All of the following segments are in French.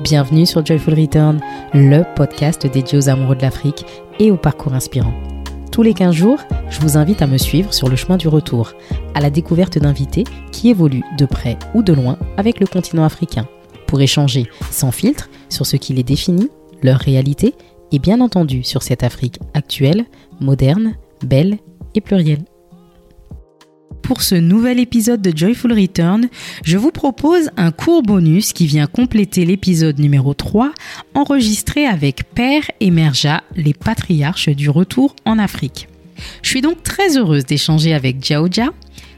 Bienvenue sur Joyful Return, le podcast dédié aux amoureux de l'Afrique et au parcours inspirant. Tous les 15 jours, je vous invite à me suivre sur le chemin du retour, à la découverte d'invités qui évoluent de près ou de loin avec le continent africain, pour échanger sans filtre sur ce qui les définit, leur réalité et bien entendu sur cette Afrique actuelle, moderne, belle et plurielle. Pour ce nouvel épisode de Joyful Return, je vous propose un court bonus qui vient compléter l'épisode numéro 3 enregistré avec Père et Merja, les patriarches du retour en Afrique. Je suis donc très heureuse d'échanger avec Jaoja,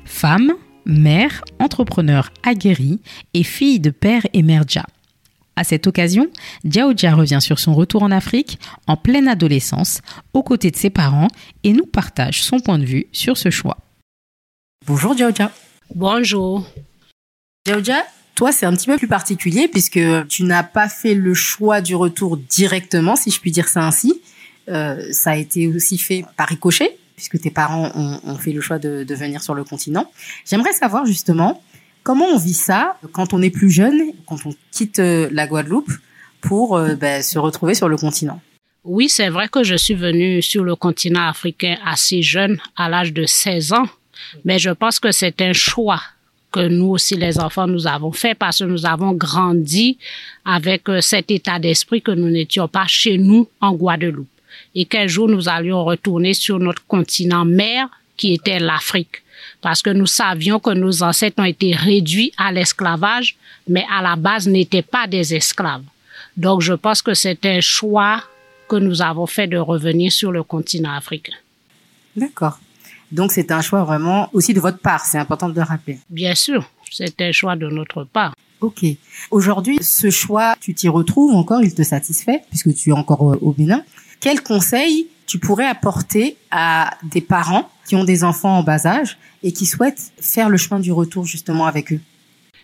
femme, mère, entrepreneur aguerrie et fille de Père et Merja. À cette occasion, Jaoja revient sur son retour en Afrique en pleine adolescence, aux côtés de ses parents, et nous partage son point de vue sur ce choix. Bonjour Jaoja. Bonjour. Jaoja, toi c'est un petit peu plus particulier puisque tu n'as pas fait le choix du retour directement, si je puis dire ça ainsi. Euh, ça a été aussi fait par ricochet puisque tes parents ont, fait le choix de, venir sur le continent. J'aimerais savoir justement comment on vit ça quand on est plus jeune, quand on quitte euh, la Guadeloupe pour euh, ben, se retrouver sur le continent. Oui, c'est vrai que je suis venue sur le continent africain assez jeune, à l'âge de 16 ans. Mais je pense que c'est un choix que nous aussi, les enfants, nous avons fait parce que nous avons grandi avec euh, cet état d'esprit que nous n'étions pas chez nous en Guadeloupe et qu'un jour nous allions retourner sur notre continent mère qui était l'Afrique. Parce que nous savions que nos ancêtres ont été réduits à l'esclavage, mais à la base n'étaient pas des esclaves. Donc je pense que c'est un choix que nous avons fait de revenir sur le continent africain. D'accord. Donc c'est un choix vraiment aussi de votre part, c'est important de le rappeler. Bien sûr, c'est un choix de notre part. Ok. Aujourd'hui, ce choix, tu t'y retrouves encore, il te satisfait, puisque tu es encore euh, au Bénin. Quel conseil tu pourrais apporter à des parents qui ont des enfants en bas âge et qui souhaitent faire le chemin du retour justement avec eux?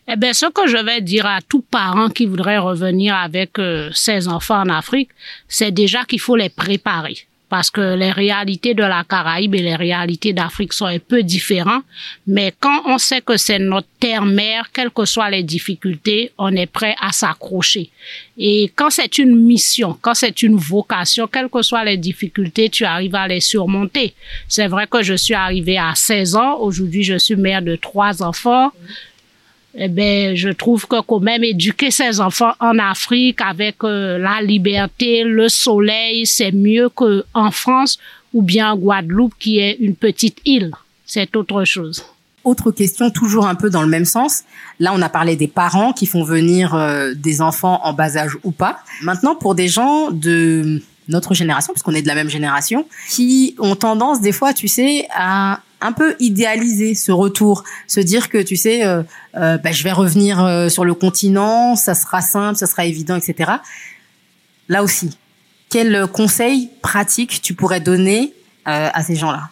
Eh bien, ce que je vais dire à tout parent qui voudrait revenir avec euh, ses enfants en Afrique, c'est déjà qu'il faut les préparer parce que les réalités de la Caraïbe et les réalités d'Afrique sont un peu différentes. Mais quand on sait que c'est notre terre-mère, quelles que soient les difficultés, on est prêt à s'accrocher. Et quand c'est une mission, quand c'est une vocation, quelles que soient les difficultés, tu arrives à les surmonter. C'est vrai que je suis arrivée à 16 ans. Aujourd'hui, je suis mère de trois enfants eh ben, je trouve que quand même éduquer ses enfants en Afrique avec euh, la liberté, le soleil, c'est mieux qu'en France ou bien en Guadeloupe qui est une petite île. C'est autre chose. Autre question, toujours un peu dans le même sens. Là, on a parlé des parents qui font venir euh, des enfants en bas âge ou pas. Maintenant, pour des gens de notre génération, parce qu'on est de la même génération, qui ont tendance des fois, tu sais, à un peu idéaliser ce retour, se dire que tu sais, euh, euh, bah, je vais revenir euh, sur le continent, ça sera simple, ça sera évident, etc. Là aussi, quel conseil pratique tu pourrais donner à ces gens-là?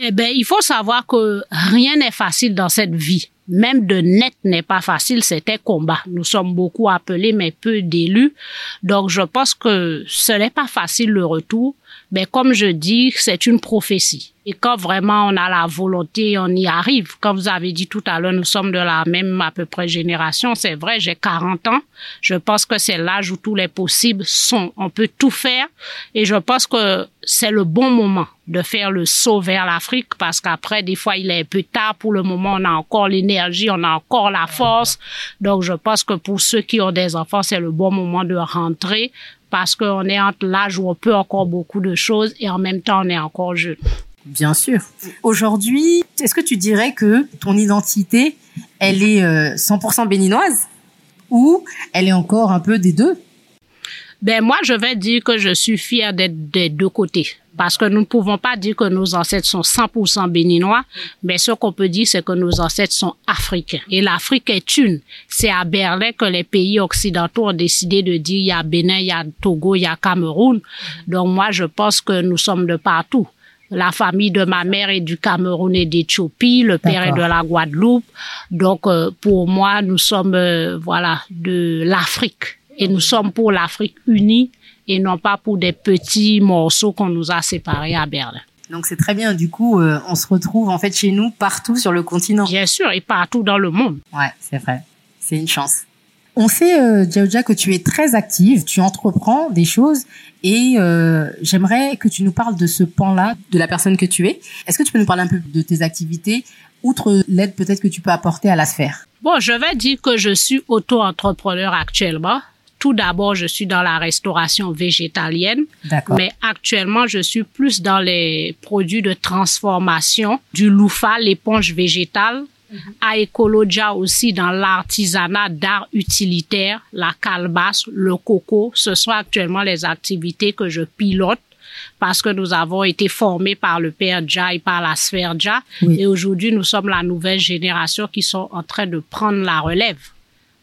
Eh ben, il faut savoir que rien n'est facile dans cette vie. Même de net n'est pas facile, c'était combat. Nous sommes beaucoup appelés, mais peu d'élus. Donc, je pense que ce n'est pas facile le retour. Mais comme je dis, c'est une prophétie. Et quand vraiment on a la volonté, on y arrive. Comme vous avez dit tout à l'heure, nous sommes de la même à peu près génération. C'est vrai, j'ai 40 ans. Je pense que c'est l'âge où tous les possibles sont. On peut tout faire. Et je pense que c'est le bon moment de faire le saut vers l'Afrique parce qu'après, des fois, il est un peu tard. Pour le moment, on a encore l'énergie, on a encore la force. Donc, je pense que pour ceux qui ont des enfants, c'est le bon moment de rentrer parce qu'on est entre l'âge où on peut encore beaucoup de choses et en même temps, on est encore jeune. Bien sûr. Aujourd'hui, est-ce que tu dirais que ton identité, elle est 100% euh, béninoise ou elle est encore un peu des deux? Ben moi, je vais dire que je suis fière d'être des deux côtés. Parce que nous ne pouvons pas dire que nos ancêtres sont 100% béninois, mais ce qu'on peut dire, c'est que nos ancêtres sont africains. Et l'Afrique est une. C'est à Berlin que les pays occidentaux ont décidé de dire il y a Bénin, il y a Togo, il y a Cameroun. Donc moi, je pense que nous sommes de partout. La famille de ma mère est du Cameroun et d'Éthiopie, le père est de la Guadeloupe. Donc euh, pour moi, nous sommes euh, voilà de l'Afrique et nous sommes pour l'Afrique unie et non pas pour des petits morceaux qu'on nous a séparés à Berlin. Donc c'est très bien. Du coup, euh, on se retrouve en fait chez nous partout sur le continent. Bien sûr, et partout dans le monde. Ouais, c'est vrai. C'est une chance. On sait, euh, que tu es très active, tu entreprends des choses et euh, j'aimerais que tu nous parles de ce pan-là, de la personne que tu es. Est-ce que tu peux nous parler un peu de tes activités, outre l'aide peut-être que tu peux apporter à la sphère? Bon, je vais dire que je suis auto-entrepreneur actuellement. Tout d'abord, je suis dans la restauration végétalienne, mais actuellement, je suis plus dans les produits de transformation du loufa, l'éponge végétale. À Ecologia aussi dans l'artisanat d'art utilitaire, la calebasse, le coco. Ce sont actuellement les activités que je pilote parce que nous avons été formés par le père Dja et par la sphère Dja. Et aujourd'hui, nous sommes la nouvelle génération qui sont en train de prendre la relève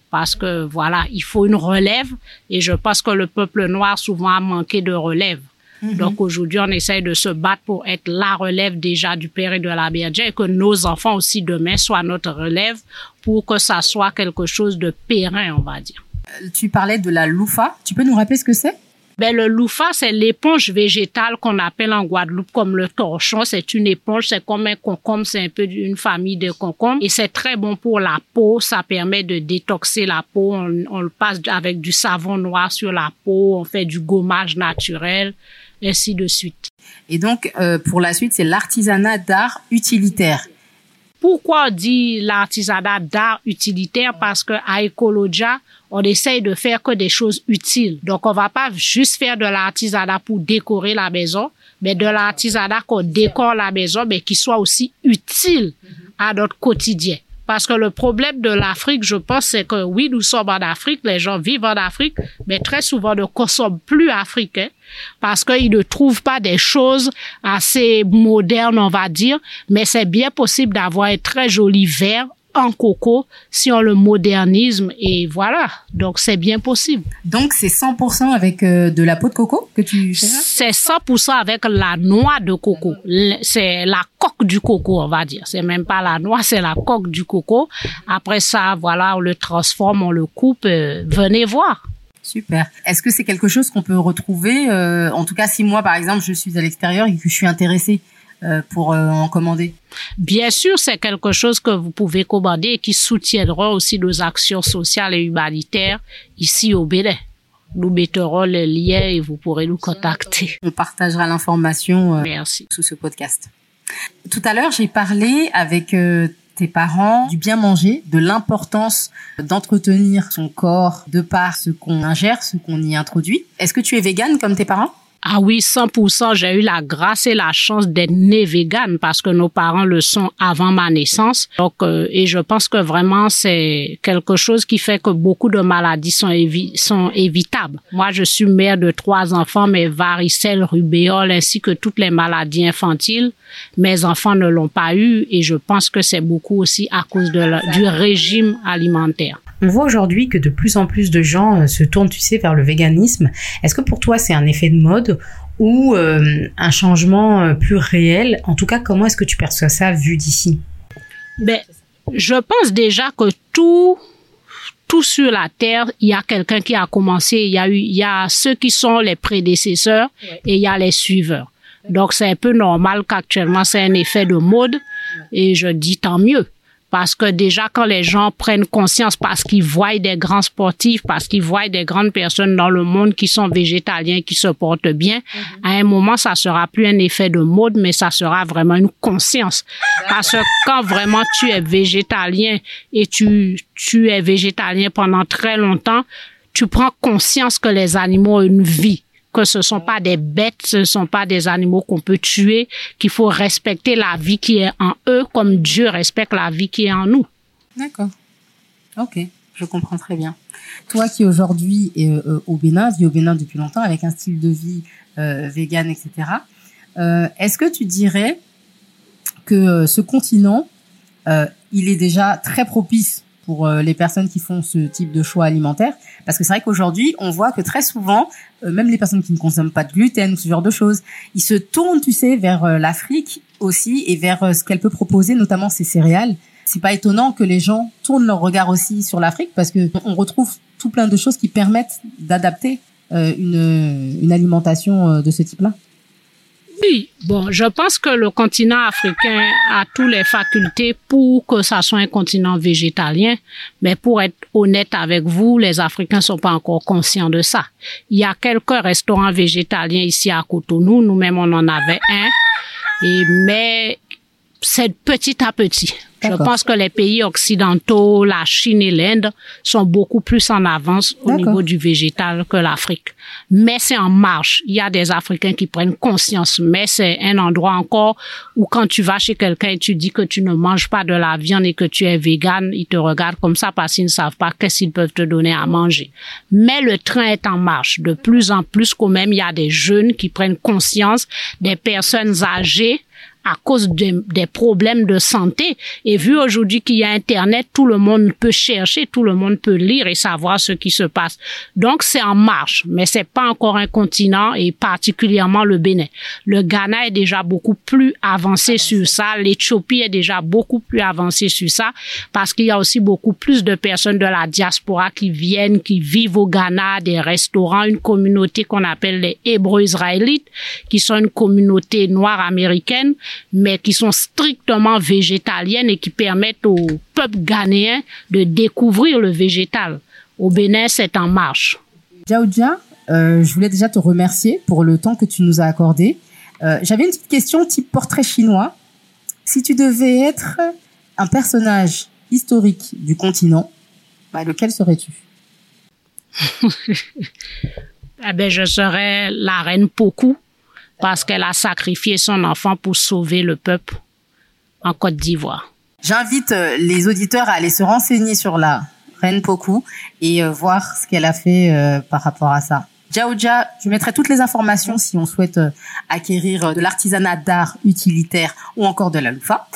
parce que voilà, il faut une relève et je pense que le peuple noir souvent a manqué de relève. Mhm. Donc aujourd'hui, on essaye de se battre pour être la relève déjà du père et de la mère et que nos enfants aussi demain soient notre relève pour que ça soit quelque chose de périn, on va dire. Euh, tu parlais de la loufa. Tu peux nous rappeler ce que c'est? Ben, le loufa, c'est l'éponge végétale qu'on appelle en Guadeloupe comme le torchon. C'est une éponge, c'est comme un concombre, c'est un peu d'une famille de concombres. Et c'est très bon pour la peau. Ça permet de détoxer la peau. On, le passe avec du savon noir sur la peau. On fait du gommage naturel, ainsi de suite. Et donc, euh, pour la suite, c'est l'artisanat d'art utilitaire. Pourquoi on dit l'artisanat d'art utilitaire? Parce que à Ecologia, on essaye de faire que des choses utiles. Donc, on va pas juste faire de l'artisanat pour décorer la maison, mais de l'artisanat qu'on décore la maison, mais qui soit aussi utile à notre quotidien. Parce que le problème de l'Afrique, je pense, c'est que oui, nous sommes en Afrique, les gens vivent en Afrique, mais très souvent ne consomment plus africains parce qu'ils ne trouvent pas des choses assez modernes, on va dire. Mais c'est bien possible d'avoir un très joli verre en coco si on le modernise et voilà. Donc c'est bien possible. Donc c'est 100% avec euh, de la peau de coco que tu fais ça? C'est 100% avec la noix de coco. C'est la coque du coco, on va dire. C'est même pas la noix, c'est la coque du coco. Après ça, voilà, on le transforme, on le coupe. Euh, venez voir. Super. Est-ce que c'est quelque chose qu'on peut retrouver euh, En tout cas, si moi, par exemple, je suis à l'extérieur et que je suis intéressée pour euh, en commander Bien sûr, c'est quelque chose que vous pouvez commander et qui soutiendra aussi nos actions sociales et humanitaires ici au Bénin. Nous mettrons le lien et vous pourrez nous contacter. On partagera l'information euh, sous ce podcast. Tout à l'heure, j'ai parlé avec tes parents du bien manger, de l'importance d'entretenir son corps de par ce qu'on ingère, ce qu'on y introduit. Est-ce que tu es végane comme tes parents? Ah oui, 100%, j'ai eu la grâce et la chance d'être né vegan parce que nos parents le sont avant ma naissance. Donc, euh, et je pense que vraiment c'est quelque chose qui fait que beaucoup de maladies sont, évitables. Moi, je suis mère de trois enfants, mais varicelle, rubéole ainsi que toutes les maladies infantiles. Mes enfants ne l'ont pas eu et je pense que c'est beaucoup aussi à cause du régime alimentaire. On voit aujourd'hui que de plus en plus de gens euh, se tournent, tu sais, vers le véganisme. Est-ce que pour toi c'est un effet de mode ou euh, un changement euh, plus réel? En tout cas, comment est-ce que tu perçois ça vu d'ici? Ben, je pense déjà que tout tout sur la terre, il y a quelqu'un qui a commencé, il y a eu, il y a ceux qui sont les prédécesseurs et il y a les suiveurs. Donc c'est un peu normal qu'actuellement c'est un effet de mode et je dis tant mieux. Parce que déjà, quand les gens prennent conscience, parce qu'ils voient des grands sportifs, parce qu'ils voient des grandes personnes dans le monde qui sont végétaliens, qui se portent bien, mhm. à un moment, ça sera plus un effet de mode, mais ça sera vraiment une conscience. Parce que quand vraiment tu es végétalien et tu, tu es végétalien pendant très longtemps, tu prends conscience que les animaux ont une vie que ce sont pas des bêtes, ce sont pas des animaux qu'on peut tuer, qu'il faut respecter la vie qui est en eux comme Dieu respecte la vie qui est en nous. D'accord. Ok, je comprends très bien. Toi qui aujourd'hui est euh, au Bénin, vis au Bénin depuis longtemps avec un style de vie euh, vegan, etc. Euh, Est-ce que tu dirais que euh, ce continent, euh, il est déjà très propice pour euh, les personnes qui font ce type de choix alimentaire Parce que c'est vrai qu'aujourd'hui, on voit que très souvent, euh, même les personnes qui ne consomment pas de gluten ou ce genre de choses, ils se tournent, tu sais, vers euh, l'Afrique aussi et vers ce qu'elle peut proposer, notamment ses céréales. C'est pas étonnant que les gens tournent leur regard aussi sur l'Afrique parce que on retrouve tout plein de choses qui permettent d'adapter une, une alimentation de ce type-là. Oui, bon, je pense que le continent africain a toutes les facultés pour que ça soit un continent végétalien, mais pour être honnête avec vous, les Africains sont pas encore conscients de ça. Il y a quelques restaurants végétaliens ici à Cotonou, nous-mêmes on en avait un, et mais c'est petit à petit. Je pense que les pays occidentaux, la Chine et l'Inde sont beaucoup plus en avance au niveau du végétal que l'Afrique. Mais c'est en marche. Il y a des Africains qui prennent conscience, mais c'est un endroit encore où quand tu vas chez quelqu'un et tu dis que tu ne manges pas de la viande et que tu es vegan, ils te regardent comme ça parce qu'ils ne savent pas qu'est-ce qu'ils peuvent te donner à manger. Mais le train est en marche. De plus en plus, quand même, il y a des jeunes qui prennent conscience, des personnes âgées à cause des problèmes de santé. Et vu aujourd'hui qu'il y a Internet, tout le monde peut chercher, tout le monde peut lire et savoir ce qui se passe. Donc c'est en marche, mais c'est pas encore un continent et particulièrement le Bénin. Le Ghana est déjà beaucoup plus avancé sur ça. L'Éthiopie est déjà beaucoup plus avancé sur ça parce qu'il y a aussi beaucoup plus de personnes de la diaspora qui viennent, qui vivent au Ghana, des restaurants, une communauté qu'on appelle les Hébreux israélites, qui sont une communauté noire américaine mais qui sont strictement végétaliennes et qui permettent au peuple ghanéen de découvrir le végétal. Au Bénin, c'est en marche. Djaoudja, euh, je voulais déjà te remercier pour le temps que tu nous as accordé. Euh, j'avais une petite question type portrait chinois. Si tu devais être un personnage historique du continent, bah, lequel serais-tu? Eh ben, je serais la reine Poku parce qu'elle a sacrifié son enfant pour sauver le peuple en Côte d'Ivoire. J'invite euh, les auditeurs à aller se renseigner sur la reine Poku et euh, voir ce qu'elle a fait euh, par rapport à ça. Jaoja, je mettrai toutes les informations si on souhaite acquérir de l'artisanat d'art utilitaire ou encore de la loufa.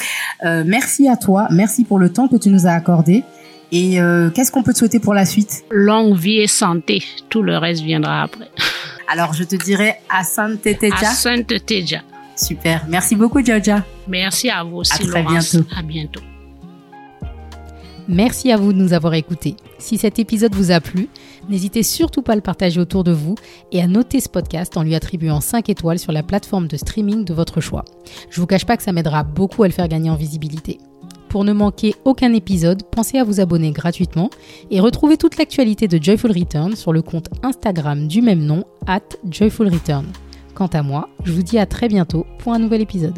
merci à toi, merci pour le temps que tu nous as accordé. Et qu'est-ce qu'on peut te souhaiter pour la suite? Longue vie et santé. Tout le reste viendra après. Alors, je te dirais Asante Teja. Asante Teja. Super. Merci beaucoup, Georgia. Merci à vous aussi, à très bientôt. À bientôt. Merci à vous de nous avoir écoutés. Si cet épisode vous a plu, n'hésitez surtout pas à le partager autour de vous et à noter ce podcast en lui attribuant 5 étoiles sur la plateforme de streaming de votre choix. Je vous cache pas que ça m'aidera beaucoup à le faire gagner en visibilité. Pour ne manquer aucun épisode, pensez à vous abonner gratuitement et retrouvez toute l'actualité de Joyful Return sur le compte Instagram du même nom, at Joyful Return. Quant à moi, je vous dis à très bientôt pour un nouvel épisode.